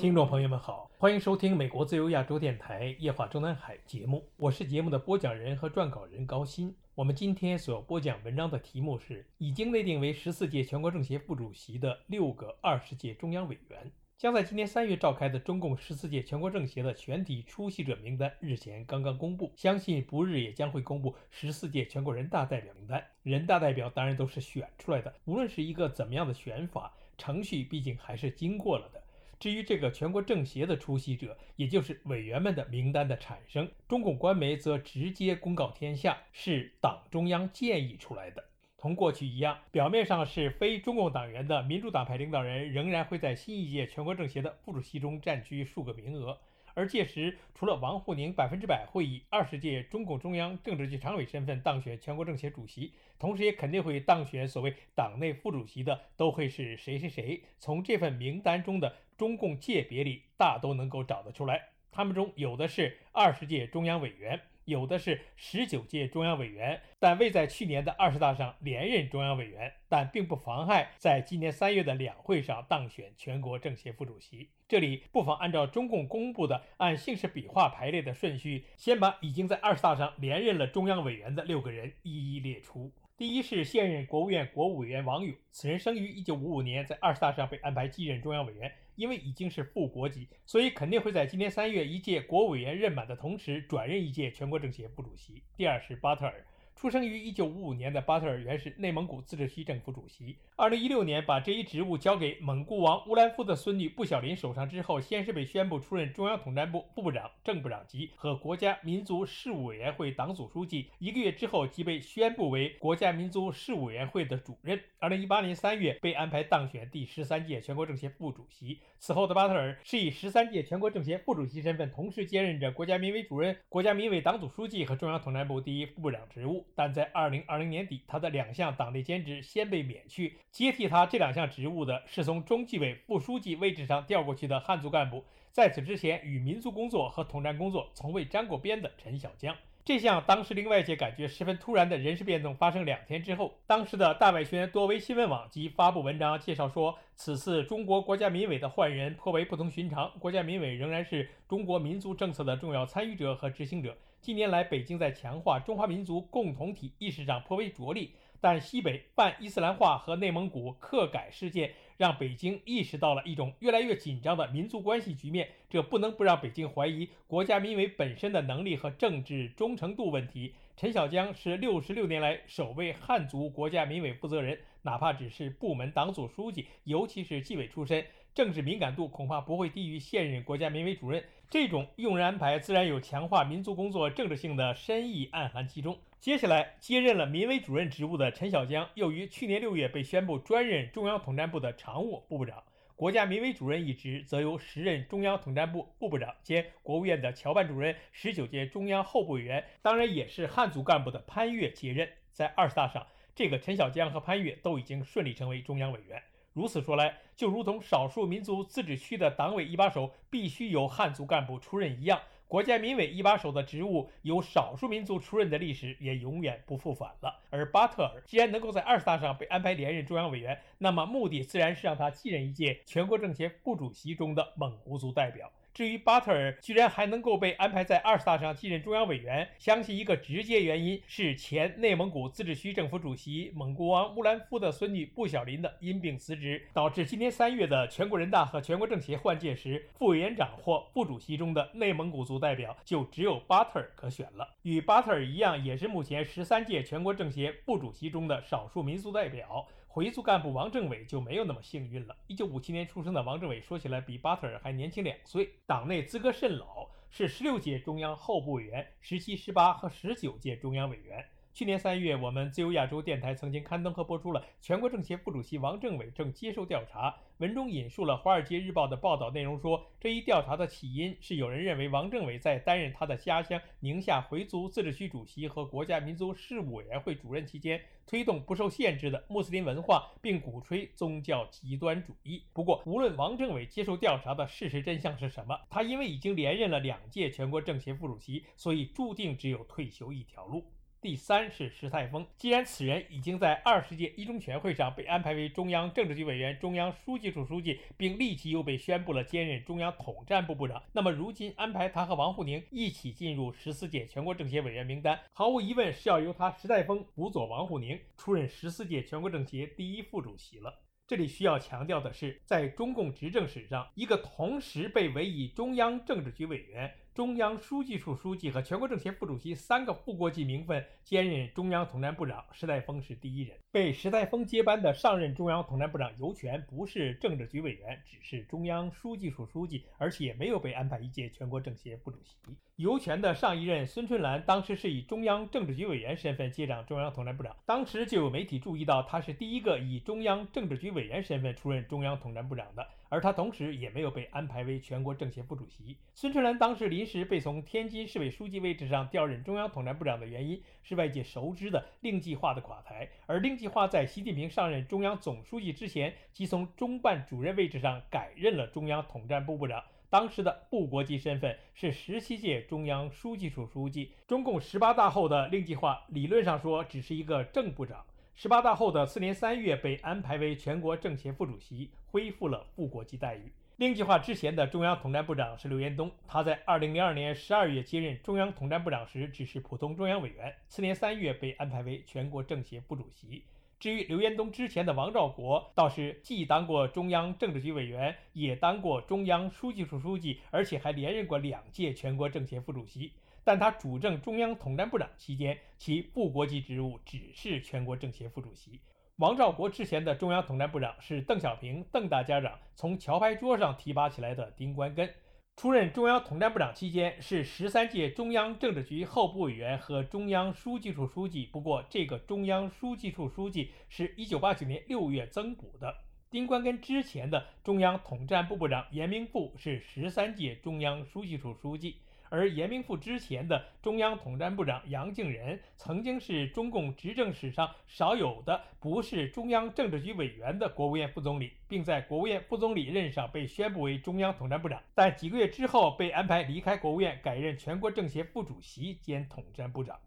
听众朋友们好，欢迎收听美国自由亚洲电台《夜话中南海》节目，我是节目的播讲人和撰稿人高鑫。我们今天所播讲文章的题目是：已经内定为十四届全国政协副主席的六个二十届中央委员，将在今年三月召开的中共十四届全国政协的全体出席者名单日前刚刚公布，相信不日也将会公布十四届全国人大代表名单。人大代表当然都是选出来的，无论是一个怎么样的选法，程序毕竟还是经过了的。至于这个全国政协的出席者，也就是委员们的名单的产生，中共官媒则直接公告天下，是党中央建议出来的。同过去一样，表面上是非中共党员的民主党派领导人仍然会在新一届全国政协的副主席中占据数个名额。而届时，除了王沪宁百分之百会以二十届中共中央政治局常委身份当选全国政协主席，同时也肯定会当选所谓党内副主席的，都会是谁谁谁。从这份名单中的中共界别里，大都能够找得出来。他们中有的是二十届中央委员。有的是十九届中央委员，但未在去年的二十大上连任中央委员，但并不妨碍在今年三月的两会上当选全国政协副主席。这里不妨按照中共公布的按姓氏笔画排列的顺序，先把已经在二十大上连任了中央委员的六个人一一列出。第一是现任国务院国务委员王勇，此人生于一九五五年，在二十大上被安排继任中央委员。因为已经是副国级，所以肯定会在今年三月一届国务委员任满的同时，转任一届全国政协副主席。第二是巴特尔。出生于一九五五年的巴特尔原是内蒙古自治区政府主席。二零一六年把这一职务交给蒙古王乌兰夫的孙女布小林手上之后，先是被宣布出任中央统战部部长、正部长级和国家民族事务委员会党组书记。一个月之后，即被宣布为国家民族事务委员会的主任。二零一八年三月被安排当选第十三届全国政协副主席。此后的巴特尔是以十三届全国政协副主席身份，同时兼任着国家民委主任、国家民委党组书记和中央统战部第一副部长职务。但在二零二零年底，他的两项党内兼职先被免去，接替他这两项职务的是从中纪委副书记位置上调过去的汉族干部，在此之前与民族工作和统战工作从未沾过边的陈小江。这项当时令外界感觉十分突然的人事变动发生两天之后，当时的大外宣多维新闻网即发布文章介绍说，此次中国国家民委的换人颇为不同寻常，国家民委仍然是中国民族政策的重要参与者和执行者。近年来，北京在强化中华民族共同体意识上颇为着力，但西北泛伊斯兰化和内蒙古克改事件让北京意识到了一种越来越紧张的民族关系局面，这不能不让北京怀疑国家民委本身的能力和政治忠诚度问题。陈小江是六十六年来首位汉族国家民委负责人，哪怕只是部门党组书记，尤其是纪委出身。政治敏感度恐怕不会低于现任国家民委主任，这种用人安排自然有强化民族工作政治性的深意暗含其中。接下来接任了民委主任职务的陈小江，又于去年六月被宣布专任中央统战部的常务副部长，国家民委主任一职则由时任中央统战部副部长兼国务院的侨办主任、十九届中央候补委员，当然也是汉族干部的潘岳接任。在二十大上，这个陈小江和潘岳都已经顺利成为中央委员。如此说来，就如同少数民族自治区的党委一把手必须由汉族干部出任一样，国家民委一把手的职务由少数民族出任的历史也永远不复返了。而巴特尔既然能够在二十大上被安排连任中央委员，那么目的自然是让他继任一届全国政协副主席中的蒙古族代表。至于巴特尔居然还能够被安排在二十大上继任中央委员，相信一个直接原因是前内蒙古自治区政府主席蒙古王乌兰夫的孙女布小林的因病辞职，导致今年三月的全国人大和全国政协换届时，副委员长或副主席中的内蒙古族代表就只有巴特尔可选了。与巴特尔一样，也是目前十三届全国政协副主席中的少数民族代表。回族干部王政委就没有那么幸运了。一九五七年出生的王政委，说起来比巴特尔还年轻两岁，党内资格甚老，是十六届中央候补委员、十七、十八和十九届中央委员。去年三月，我们自由亚洲电台曾经刊登和播出了全国政协副主席王政委正接受调查。文中引述了《华尔街日报》的报道内容，说这一调查的起因是有人认为王政委在担任他的家乡宁夏回族自治区主席和国家民族事务委员会主任期间，推动不受限制的穆斯林文化，并鼓吹宗教极端主义。不过，无论王政委接受调查的事实真相是什么，他因为已经连任了两届全国政协副主席，所以注定只有退休一条路。第三是石泰峰，既然此人已经在二十届一中全会上被安排为中央政治局委员、中央书记处书记，并立即又被宣布了兼任中央统战部部长，那么如今安排他和王沪宁一起进入十四届全国政协委员名单，毫无疑问是要由他石泰峰辅佐王沪宁出任十四届全国政协第一副主席了。这里需要强调的是，在中共执政史上，一个同时被委以中央政治局委员。中央书记处书记和全国政协副主席三个副国级名分，兼任中央统战部长。石泰峰是第一人，被石泰峰接班的上任中央统战部长尤权不是政治局委员，只是中央书记处书记，而且没有被安排一届全国政协副主席。尤权的上一任孙春兰当时是以中央政治局委员身份接掌中央统战部长，当时就有媒体注意到他是第一个以中央政治局委员身份出任中央统战部长的。而他同时也没有被安排为全国政协副主席。孙春兰当时临时被从天津市委书记位置上调任中央统战部长的原因是外界熟知的令计划的垮台，而令计划在习近平上任中央总书记之前，即从中办主任位置上改任了中央统战部部长，当时的部国级身份是十七届中央书记处书记。中共十八大后的令计划理论上说只是一个正部长。十八大后的次年三月，被安排为全国政协副主席，恢复了副国级待遇。令计划之前的中央统战部长是刘延东，他在二零零二年十二月接任中央统战部长时，只是普通中央委员，次年三月被安排为全国政协副主席。至于刘延东之前的王兆国，倒是既当过中央政治局委员，也当过中央书记处书记，而且还连任过两届全国政协副主席。但他主政中央统战部长期间，其副国级职务只是全国政协副主席。王兆国之前的中央统战部长是邓小平邓大家长从桥牌桌上提拔起来的丁关根。出任中央统战部长期间是十三届中央政治局候补委员和中央书记处书记。不过，这个中央书记处书记是一九八九年六月增补的。丁关根之前的中央统战部部长严明富是十三届中央书记处书记。而严明富之前的中央统战部长杨敬仁，曾经是中共执政史上少有的不是中央政治局委员的国务院副总理，并在国务院副总理任上被宣布为中央统战部长，但几个月之后被安排离开国务院，改任全国政协副主席兼统战部长。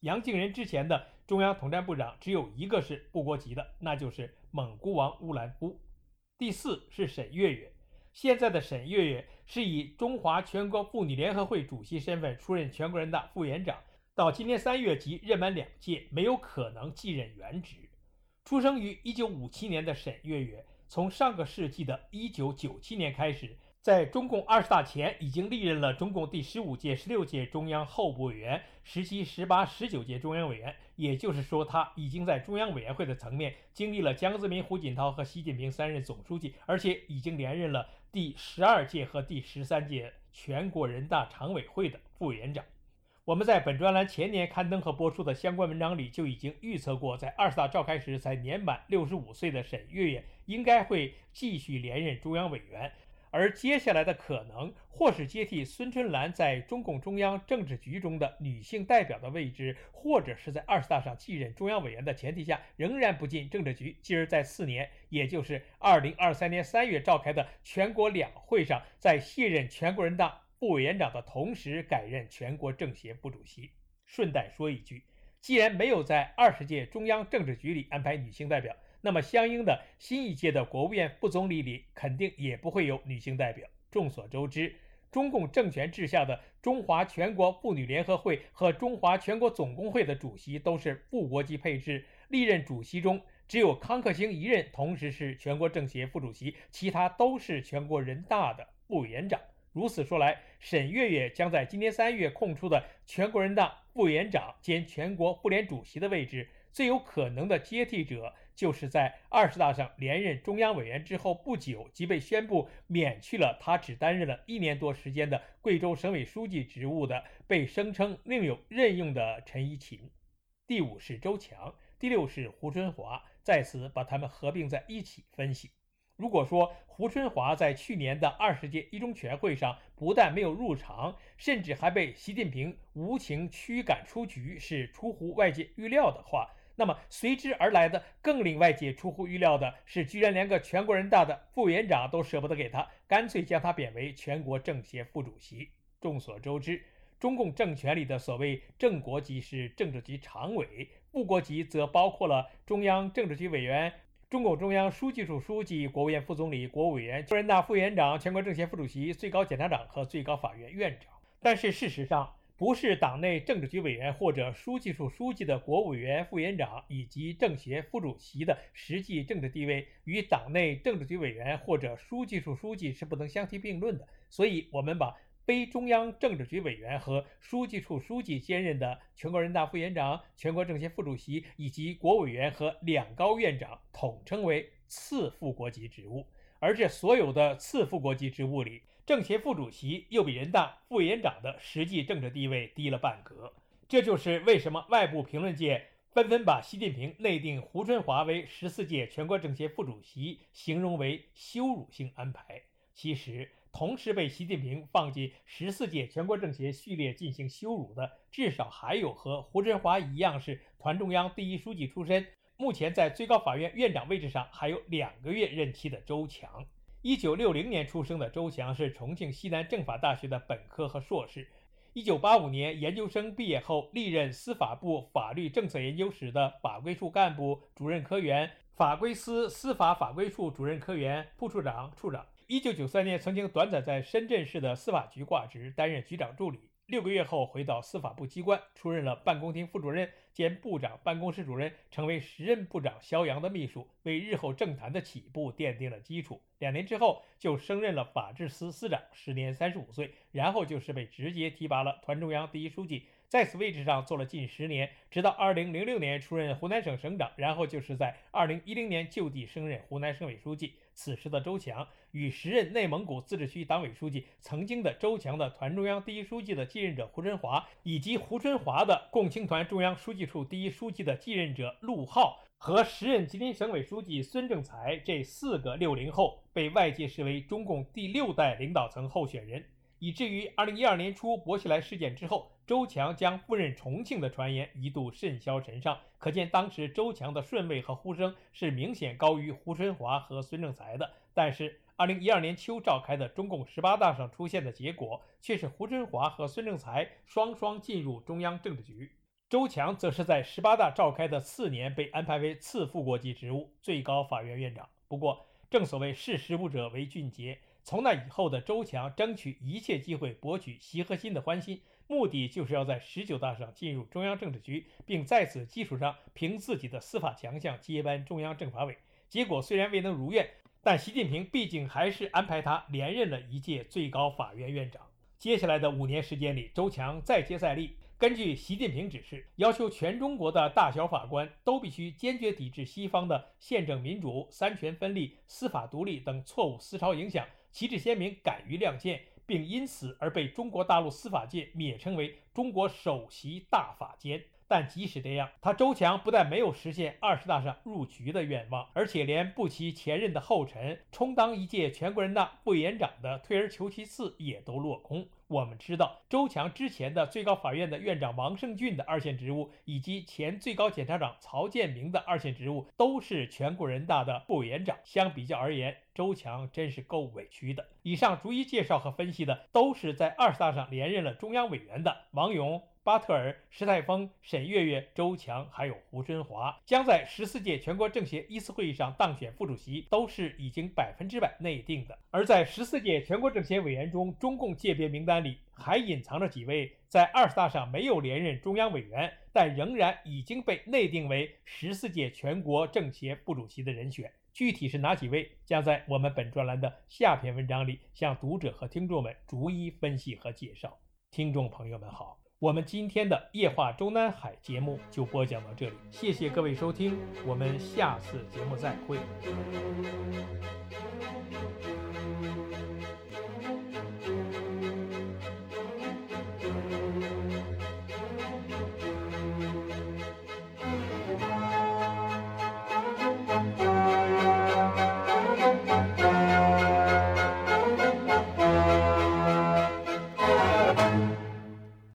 杨敬仁之前的中央统战部长只有一个是部国籍的，那就是蒙古王乌兰夫。第四是沈月月。现在的沈月月是以中华全国妇女联合会主席身份出任全国人大副委员长，到今年三月即任满两届，没有可能继任原职。出生于一九五七年的沈月月，从上个世纪的一九九七年开始。在中共二十大前，已经历任了中共第十五届、十六届中央候补委员、十七、十八、十九届中央委员。也就是说，他已经在中央委员会的层面经历了江泽民、胡锦涛和习近平三任总书记，而且已经连任了第十二届和第十三届全国人大常委会的副委员长。我们在本专栏前年刊登和播出的相关文章里，就已经预测过，在二十大召开时才年满六十五岁的沈月月应该会继续连任中央委员。而接下来的可能，或是接替孙春兰在中共中央政治局中的女性代表的位置，或者是在二十大上继任中央委员的前提下，仍然不进政治局，继而在四年，也就是二零二三年三月召开的全国两会上，在卸任全国人大副委员长的同时，改任全国政协副主席。顺带说一句，既然没有在二十届中央政治局里安排女性代表。那么，相应的新一届的国务院副总理里，肯定也不会有女性代表。众所周知，中共政权治下的中华全国妇女联合会和中华全国总工会的主席都是副国级配置，历任主席中只有康克星一任同时是全国政协副主席，其他都是全国人大的副委员长。如此说来，沈月月将在今年三月空出的全国人大副委员长兼全国妇联主席的位置，最有可能的接替者。就是在二十大上连任中央委员之后不久，即被宣布免去了他只担任了一年多时间的贵州省委书记职务的，被声称另有任用的陈一勤。第五是周强，第六是胡春华，在此把他们合并在一起分析。如果说胡春华在去年的二十届一中全会上不但没有入场，甚至还被习近平无情驱赶出局，是出乎外界预料的话，那么随之而来的更令外界出乎预料的是，居然连个全国人大的副委员长都舍不得给他，干脆将他贬为全国政协副主席。众所周知，中共政权里的所谓正国级是政治局常委，副国级则包括了中央政治局委员。中共中央书记处书记、国务院副总理、国务委员、全国人大副委员长、全国政协副主席、最高检察长和最高法院院长。但是事实上，不是党内政治局委员或者书记处书记的国务委员、副委员长以及政协副主席的实际政治地位与党内政治局委员或者书记处书记是不能相提并论的。所以，我们把。非中央政治局委员和书记处书记兼任的全国人大副委员长、全国政协副主席以及国委员和两高院长统称为次副国级职务，而这所有的次副国级职务里，政协副主席又比人大副委员长的实际政治地位低了半格。这就是为什么外部评论界纷纷把习近平内定胡春华为十四届全国政协副主席形容为羞辱性安排。其实。同时被习近平放进十四届全国政协序列进行羞辱的，至少还有和胡春华一样是团中央第一书记出身，目前在最高法院院长位置上还有两个月任期的周强。一九六零年出生的周翔是重庆西南政法大学的本科和硕士。一九八五年研究生毕业后，历任司法部法律政策研究室的法规处干部、主任科员，法规司司法法规处主任科员、副处长、处长。一九九三年，曾经短暂在深圳市的司法局挂职，担任局长助理。六个月后，回到司法部机关，出任了办公厅副主任兼部长办公室主任，成为时任部长肖扬的秘书，为日后政坛的起步奠定了基础。两年之后，就升任了法制司司长，时年三十五岁。然后就是被直接提拔了团中央第一书记。在此位置上做了近十年，直到二零零六年出任湖南省省长，然后就是在二零一零年就地升任湖南省委书记。此时的周强与时任内蒙古自治区党委书记、曾经的周强的团中央第一书记的继任者胡春华，以及胡春华的共青团中央书记处第一书记的继任者陆浩和时任吉林省委书记孙政才这四个六零后，被外界视为中共第六代领导层候选人。以至于二零一二年初薄熙来事件之后，周强将赴任重庆的传言一度甚嚣尘上。可见当时周强的顺位和呼声是明显高于胡春华和孙政才的。但是二零一二年秋召开的中共十八大上出现的结果，却是胡春华和孙政才双双进入中央政治局，周强则是在十八大召开的次年被安排为次副国级职务——最高法院院长。不过，正所谓识时务者为俊杰。从那以后的周强，争取一切机会博取习核心的欢心，目的就是要在十九大上进入中央政治局，并在此基础上凭自己的司法强项接班中央政法委。结果虽然未能如愿，但习近平毕竟还是安排他连任了一届最高法院院长。接下来的五年时间里，周强再接再厉。根据习近平指示，要求全中国的大小法官都必须坚决抵制西方的宪政民主、三权分立、司法独立等错误思潮影响。旗帜鲜明，敢于亮剑，并因此而被中国大陆司法界蔑称为“中国首席大法监”。但即使这样，他周强不但没有实现二十大上入局的愿望，而且连步其前任的后尘，充当一届全国人大副委员长的退而求其次也都落空。我们知道，周强之前的最高法院的院长王胜俊的二线职务，以及前最高检察长曹建明的二线职务，都是全国人大的副委员长。相比较而言，周强真是够委屈的。以上逐一介绍和分析的，都是在二十大上连任了中央委员的王勇。巴特尔、石泰峰、沈月月、周强，还有胡春华，将在十四届全国政协一次会议上当选副主席，都是已经百分之百内定的。而在十四届全国政协委员中，中共界别名单里还隐藏着几位在二十大上没有连任中央委员，但仍然已经被内定为十四届全国政协副主席的人选。具体是哪几位，将在我们本专栏的下篇文章里向读者和听众们逐一分析和介绍。听众朋友们好。我们今天的夜话中南海节目就播讲到这里，谢谢各位收听，我们下次节目再会。